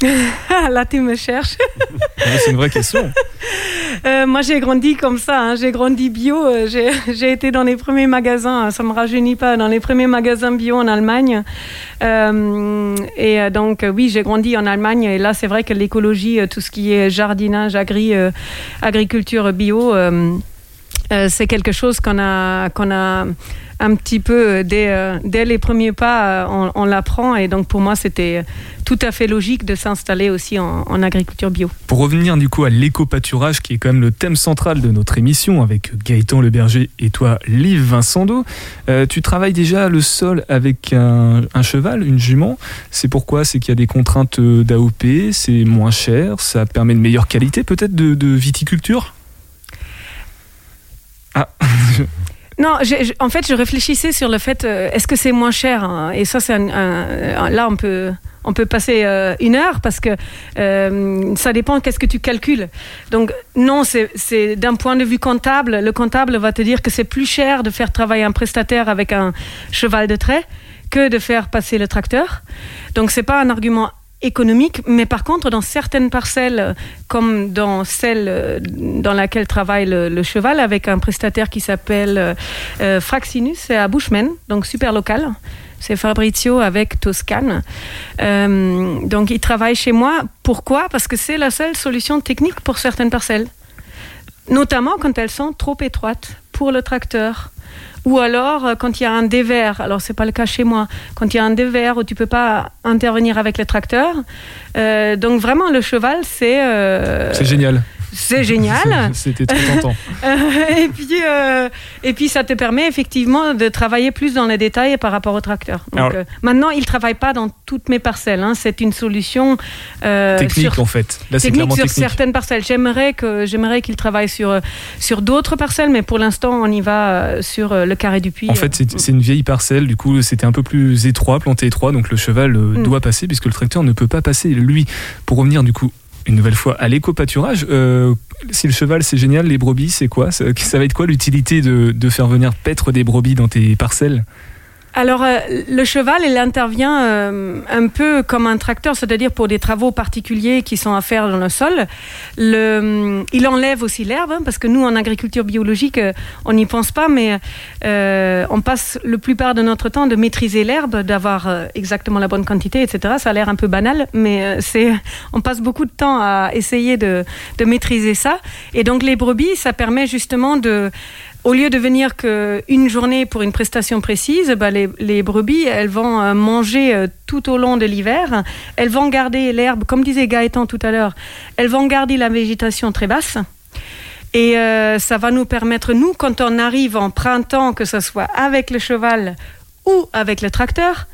Là, tu me cherches. Ouais, C'est une vraie question. Euh, moi, j'ai grandi comme ça. hein. J'ai grandi bio. Euh, J'ai été dans les premiers magasins. Ça me rajeunit pas. Dans les premiers magasins bio en Allemagne. Euh, et donc, oui, j'ai grandi en Allemagne. Et là, c'est vrai que l'écologie, tout ce qui est jardinage, agri, agriculture bio. c'est quelque chose qu'on a, qu'on a un petit peu euh, dès, euh, dès les premiers pas, euh, on, l'apprend et donc pour moi c'était tout à fait logique de s'installer aussi en, agriculture bio. Pour revenir du coup à l'éco-pâturage, qui est quand même le thème central de notre émission, avec Gaëtan Le Berger et toi, Liv Vincendo, euh, tu travailles déjà le sol avec un, cheval, une jument. C'est pourquoi? C'est qu'il y a des contraintes d'AOP, c'est moins cher, ça permet une meilleure qualité peut-être de, de viticulture? Ah, Non, en fait, je réfléchissais sur le fait, euh, est-ce que c'est moins cher hein Et ça, c'est un, là, on peut, on peut passer euh, une heure parce que euh, ça dépend qu'est-ce que tu calcules. Donc, non, c'est c'est d'un point de vue comptable, le comptable va te dire que c'est plus cher de faire travailler un prestataire avec un cheval de trait que de faire passer le tracteur. Donc, c'est pas un argument économique, mais par contre, dans certaines parcelles, comme dans celle euh, dans laquelle travaille le, cheval, avec un prestataire qui s'appelle euh, euh, Fraxinus, à Bushman, donc super local. C'est Fabrizio avec Toscane. Euh, donc, il travaille chez moi. Pourquoi? Parce que c'est la seule solution technique pour certaines parcelles. Notamment quand elles sont trop étroites pour le tracteur. Ou alors euh, quand il y a un dévers, alors c'est pas le cas chez moi, quand il y a un dévers où tu peux pas intervenir avec le tracteur. Euh, donc vraiment le cheval c'est euh, C'est génial. C'est génial. C'était trop tentant. Euh, et puis euh, et puis ça te permet effectivement de travailler plus dans les détails par rapport au tracteur. Donc, Alors- euh, maintenant il travaille pas dans toutes mes parcelles. hein. C'est une solution euh, technique sur en fait. Là, technique clairement sur technique. certaines parcelles. J'aimerais que j'aimerais qu'il travaille sur sur d'autres parcelles, mais pour l'instant on y va sur le carré du puits. En fait, c'est une vieille parcelle, du coup, c'était un peu plus étroit, planté étroit, donc le cheval Mm. doit passer puisque le tracteur ne peut pas passer. Lui, pour revenir du coup une nouvelle fois à l'éco-pâturage, euh, si le cheval c'est génial, les brebis c'est quoi? Ça, ça va être quoi l'utilité de, de faire venir paître des brebis dans tes parcelles? Alors, euh, le cheval, il intervient euh, un peu comme un tracteur, c'est-à-dire pour des travaux particuliers qui sont à faire dans le sol. Le, il enlève aussi l'herbe, hein, parce que nous, en agriculture biologique, euh, on n'y pense pas, mais euh, on passe le plupart de notre temps de maîtriser l'herbe, d'avoir euh, exactement la bonne quantité, etc. Ça a l'air un peu banal, mais euh, c'est, on passe beaucoup de temps à essayer de, de maîtriser ça. Et donc, les brebis, ça permet justement de au lieu de venir qu'une journée pour une prestation précise, bah, les, brebis, elles vont euh, manger euh, tout au long de l'hiver. Elles vont garder l'herbe, comme disait Gaëtan tout à l'heure, elles vont garder la végétation très basse. Et euh, ça va nous permettre, nous, quand on arrive en printemps, que ce soit avec le cheval ou avec le tracteur,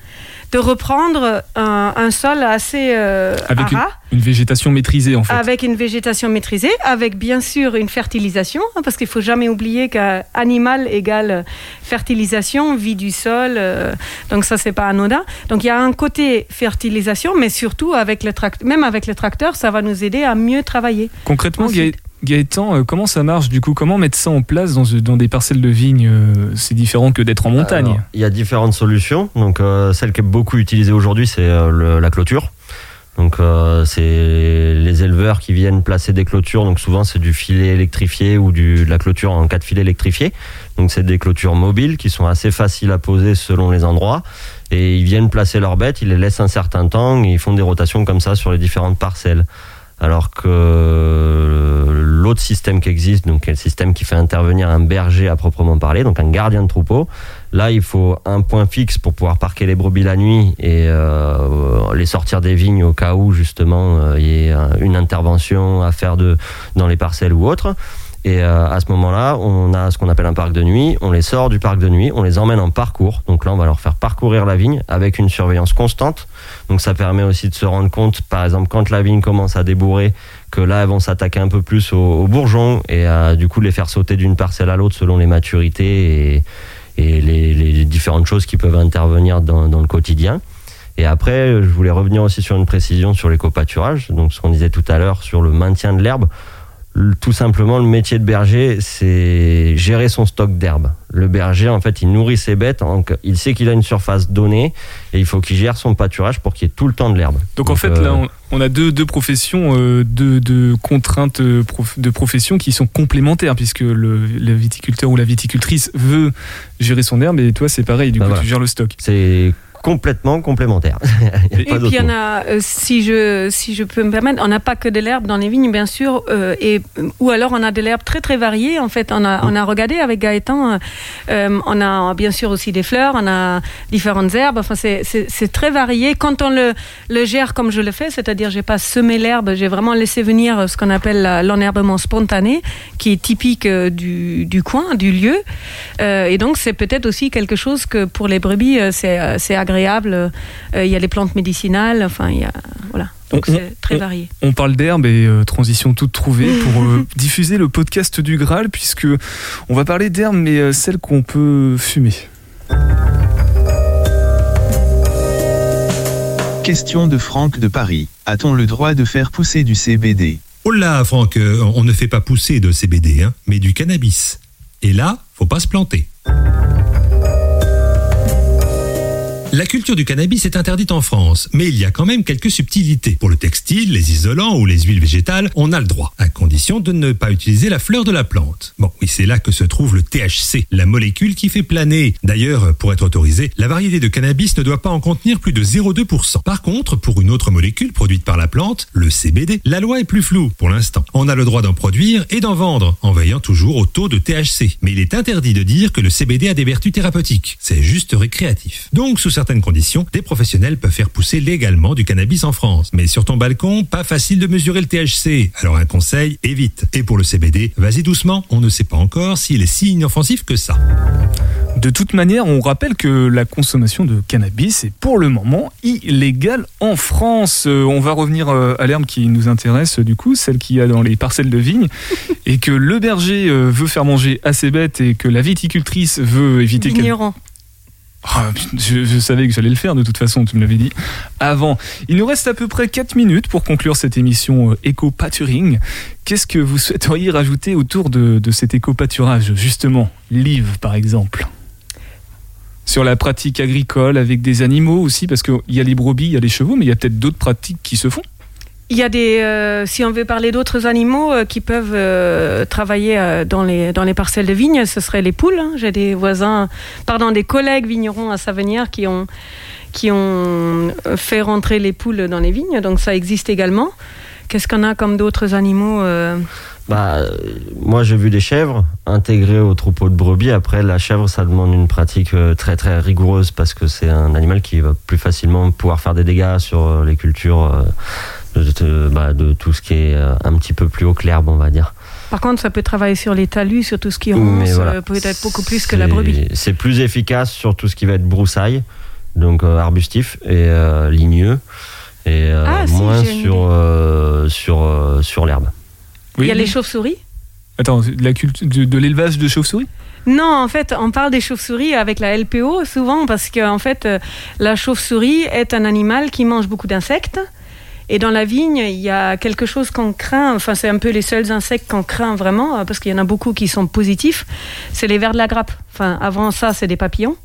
de reprendre un, un sol assez euh, Avec une, végétation maîtrisée en fait. avec une végétation maîtrisée, avec bien sûr une fertilisation, hein, parce qu'il faut jamais oublier qu'animal égale fertilisation, vie du sol, euh, donc ça c'est pas anodin. Donc il y a un côté fertilisation, mais surtout avec le tract- même avec le tracteur, ça va nous aider à mieux travailler. Concrètement, Ensuite- Gaë- Gaëtan, euh, comment ça marche du coup? Comment mettre ça en place dans, dans des parcelles de vignes euh, C'est différent que d'être en montagne? Il y a différentes solutions. Donc, euh, celle qui est beaucoup utilisée aujourd'hui, c'est euh, la clôture. Donc, euh, c'est les éleveurs qui viennent placer des clôtures. Donc, souvent, c'est du filet électrifié ou du, de la clôture en cas de filet électrifié. Donc, c'est des clôtures mobiles qui sont assez faciles à poser selon les endroits. Et ils viennent placer leurs bêtes, ils les laissent un certain temps et ils font des rotations comme ça sur les différentes parcelles. Alors que l'autre système qui existe, donc est le système qui fait intervenir un berger à proprement parler, donc un gardien de troupeau, là il faut un point fixe pour pouvoir parquer les brebis la nuit et euh, les sortir des vignes au cas où justement euh, il y ait une intervention à faire de, dans les parcelles ou autre. Et euh, à ce moment-là, on a ce qu'on appelle un parc de nuit. On les sort du parc de nuit, on les emmène en parcours. Donc là, on va leur faire parcourir la vigne avec une surveillance constante. Donc ça permet aussi de se rendre compte, par exemple, quand la vigne commence à débourrer, que là, elles vont s'attaquer un peu plus aux, bourgeons et euh, du coup les faire sauter d'une parcelle à l'autre selon les maturités et, les différentes choses qui peuvent intervenir dans, dans le quotidien. Et après, je voulais revenir aussi sur une précision sur l'éco-pâturage, donc ce qu'on disait tout à l'heure sur le maintien de l'herbe. Tout simplement, le métier de berger, c'est gérer son stock d'herbe. Le berger, en fait, il nourrit ses bêtes, donc il sait qu'il a une surface donnée et il faut qu'il gère son pâturage pour qu'il y ait tout le temps de l'herbe. Donc en fait, euh, là, on, on a deux, deux professions, euh, deux, deux contraintes euh, de profession qui sont complémentaires, puisque le, le viticulteur ou la viticultrice veut gérer son herbe, et toi, c'est pareil, du Bah coup, voilà. tu gères le stock. c'est complètement complémentaire. Il y a Et puis il y en a, euh, si je si je peux me permettre, on n'a pas que de l'herbe dans les vignes, bien sûr, euh, et ou alors on a de l'herbe très très variée. En fait, on a on a regardé avec Gaëtan, euh, on a bien sûr aussi des fleurs, on a différentes herbes. Enfin, c'est très varié. Quand on le le gère comme je le fais, c'est-à-dire j'ai pas semé l'herbe, j'ai vraiment laissé venir ce qu'on appelle l'enherbement spontané, qui est typique du du coin, du lieu. Et donc c'est peut-être aussi quelque chose que pour les brebis c'est c'est agréable. Euh, Il y a les plantes médicinales, enfin il y a voilà. Donc On- c'est très on- varié. On parle d'herbe et euh, transition toute trouvée pour euh, diffuser le podcast du Graal puisque on va parler d'herbe mais euh, celle qu'on peut fumer. Question de Franck de Paris. A-t-on le droit de faire pousser du CBD Oh là, Franck, on ne fait pas pousser de CBD, hein, mais du cannabis. Et là, faut pas se planter. La culture du cannabis est interdite en France, mais il y a quand même quelques subtilités. Pour le textile, les isolants ou les huiles végétales, on a le droit, à condition de ne pas utiliser la fleur de la plante. Bon, oui, c'est là que se trouve le THC, la molécule qui fait planer. D'ailleurs, pour être autorisé, la variété de cannabis ne doit pas en contenir plus de 0,2%. Par contre, pour une autre molécule produite par la plante, le CBD, la loi est plus floue pour l'instant. On a le droit d'en produire et d'en vendre, en veillant toujours au taux de THC. Mais il est interdit de dire que le CBD a des vertus thérapeutiques. C'est juste récréatif. Certaines conditions, des professionnels peuvent faire pousser légalement du cannabis en France. Mais sur ton balcon, pas facile de mesurer le THC. Alors un conseil, évite. Et pour le CBD, vas-y doucement. On ne sait pas encore s'il est si inoffensif que ça. De toute manière, on rappelle que la consommation de cannabis est pour le moment illégale en France. Euh, on va revenir euh, à l'herbe qui nous intéresse, du coup, celle qu'il y a dans les parcelles de vignes, et que le berger euh, veut faire manger à ses bêtes et que la viticultrice veut éviter qu'elle Vigneron. Ah, je, savais que j'allais le faire de toute façon, tu me l'avais dit avant. Il nous reste à peu près 4 minutes pour conclure cette émission euh, éco-pâturing. Qu'est-ce que vous souhaiteriez rajouter autour de, de cet éco-pâturage, justement? Liv, par exemple Sur la pratique agricole avec des animaux aussi, parce qu'il y a les brebis, il y a les chevaux, mais il y a peut-être d'autres pratiques qui se font. Il y a des, euh, si on veut parler d'autres animaux euh, qui peuvent euh, travailler dans, les, dans les parcelles de vignes, ce serait les poules. hein. J'ai des voisins, pardon, des collègues vignerons à Savenière qui ont, qui ont fait rentrer les poules dans les vignes, donc ça existe également. Qu'est-ce qu'on a comme d'autres animaux Bah, moi, j'ai vu des chèvres intégrées au troupeau de brebis. Après, la chèvre, ça demande une pratique très très rigoureuse parce que c'est un animal qui va plus facilement pouvoir faire des dégâts sur les cultures de, de- bah, de tout ce qui est euh, un petit peu plus haut que l'herbe, on va dire. Par contre, ça peut travailler sur les talus, sur tout ce qui ronce, voilà. euh, peut-être beaucoup plus que la brebis. C'est plus efficace sur tout ce qui va être broussaille, donc euh, arbustif et euh, ligneux, et euh, Ah, moins sur, euh, sur, euh, sur l'herbe. Il y a les chauves-souris. Attends, de la culture de, de l'élevage de chauves-souris? Non, en fait, on parle des chauves-souris avec la LPO souvent parce que en fait, la chauve-souris est un animal qui mange beaucoup d'insectes. Et dans la vigne, il y a quelque chose qu'on craint, enfin c'est un peu les seuls insectes qu'on craint vraiment, euh, parce qu'il y en a beaucoup qui sont positifs, c'est les vers de la grappe. Enfin, avant ça, c'est des papillons.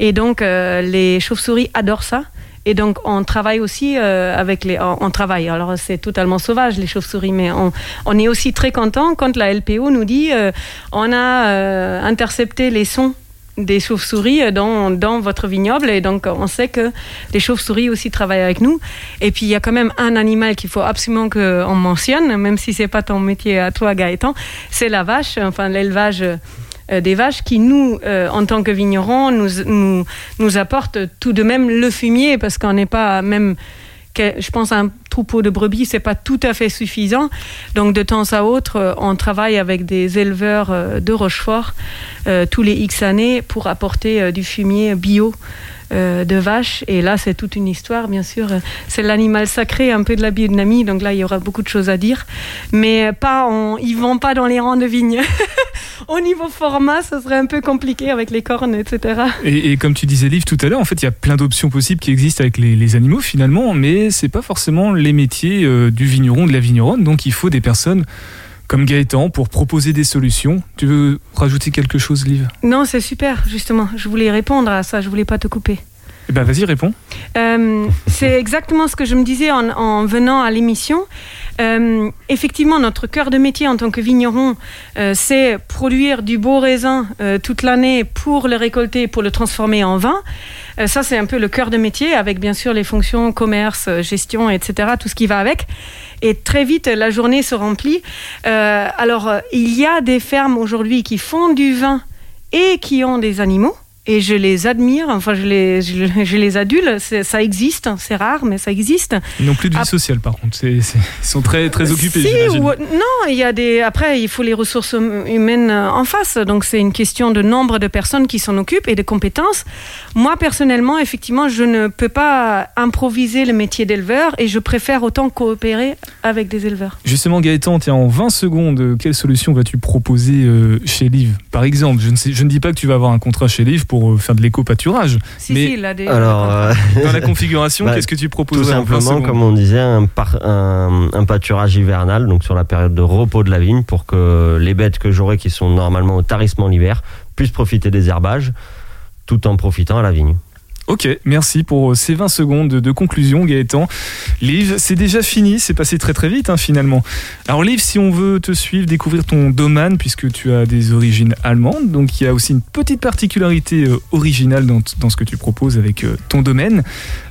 Et donc, euh, les chauves-souris adorent ça. Et donc, on travaille aussi euh, avec les. On, travaille. Alors, c'est totalement sauvage, les chauves-souris, mais on, est aussi très content quand la LPO nous dit euh, on a intercepté les sons des chauves-souris dans, dans votre vignoble. Et donc on sait que les chauves-souris aussi travaillent avec nous. Et puis il y a quand même un animal qu'il faut absolument qu'on mentionne même si c'est pas ton métier à toi Gaëtan c'est la vache enfin l'élevage euh, des vaches qui nous euh, en tant que vignerons nous, nous, nous apporte tout de même le fumier parce qu'on n'est pas même je pense un troupeau de brebis, c'est pas tout à fait suffisant. Donc de temps à autre, euh, on travaille avec des éleveurs euh, de Rochefort euh, tous les X années pour apporter du fumier bio euh, de vache. Et là, c'est toute une histoire, bien sûr. C'est l'animal sacré, un peu de la biodynamie. Donc là, il y aura beaucoup de choses à dire. Mais pas, en, ils vont pas dans les rangs de vignes. Au niveau format, ce serait un peu compliqué avec les cornes, etc. Et, comme tu disais, Liv, tout à l'heure, en fait, il y a plein d'options possibles qui existent avec les, les animaux finalement, mais c'est pas forcément les métiers euh, du vigneron, de la vigneronne. Donc, il faut des personnes comme Gaëtan pour proposer des solutions. Tu veux rajouter quelque chose, Liv? Non, c'est super, justement. Je voulais répondre à ça, je voulais pas te couper. Eh ben, vas-y, réponds. Euh, c'est exactement ce que je me disais en, en venant à l'émission. Euh, effectivement, notre cœur de métier en tant que vigneron, euh, c'est produire du beau raisin euh, toute l'année pour le récolter, pour le transformer en vin. Ça, c'est un peu le cœur de métier, avec bien sûr les fonctions commerce, gestion, etc., tout ce qui va avec. Et très vite, la journée se remplit. Alors, il y a des fermes aujourd'hui qui font du vin et qui ont des animaux. Et je les admire, enfin je les, je, je les adule, ça existe, c'est rare mais ça existe. Ils n'ont plus de vie sociale, par contre. Ils sont très, très occupés, Si, ou- non, il y a des. Après, il faut les ressources hum- humaines euh, en face. Donc, c'est une question de nombre de personnes qui s'en occupent et de compétences. Moi, personnellement, effectivement, je ne peux pas improviser le métier d'éleveur et je préfère autant coopérer avec des éleveurs. Justement, Gaëtan, tiens, en 20 secondes, euh, quelle solution vas-tu proposer euh, chez Liv? Par exemple, je ne, sais, je ne dis pas que tu vas avoir un contrat chez Liv pour euh, faire de l'éco-pâturage. Si, mais si, il a des. Alors, euh, dans la configuration, Bah, qu'est-ce que tu tout proposes 20 simplement, comme on disait, un, par- un- un pâturage hivernal, donc sur la période de repos de la vigne, pour que les bêtes que j'aurai, qui sont normalement au tarissement l'hiver, puissent profiter des herbages, tout en profitant à la vigne. Ok, merci pour euh, ces 20 secondes de, conclusion, Gaëtan. Liv, c'est déjà fini, c'est passé très très vite hein, finalement. Alors Liv, si on veut te suivre, découvrir ton domaine, puisque tu as des origines allemandes, donc il y a aussi une petite particularité euh, originale dans, ce que tu proposes avec euh, ton domaine.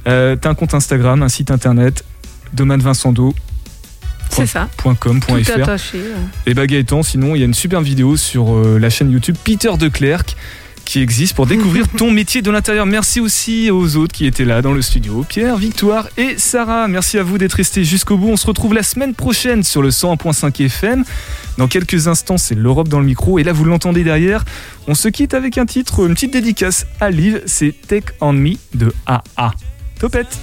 Euh, tu as un compte Instagram, un site internet, domaine vincendo. C'est ça. Tout .com.fr attaché. euh. et bah Gaëtan, sinon il y a une super vidéo sur euh, la chaîne YouTube Peter de Clercq qui existe pour découvrir ton métier de l'intérieur. Merci aussi aux autres qui étaient là dans le studio, Pierre, Victoire et Sarah. Merci à vous d'être restés jusqu'au bout. On se retrouve la semaine prochaine sur le 101.5 FM. Dans quelques instants, c'est l'Europe dans le micro et là vous l'entendez derrière. On se quitte avec un titre, une petite dédicace à Liv, c'est Take on Me de AA. Topette.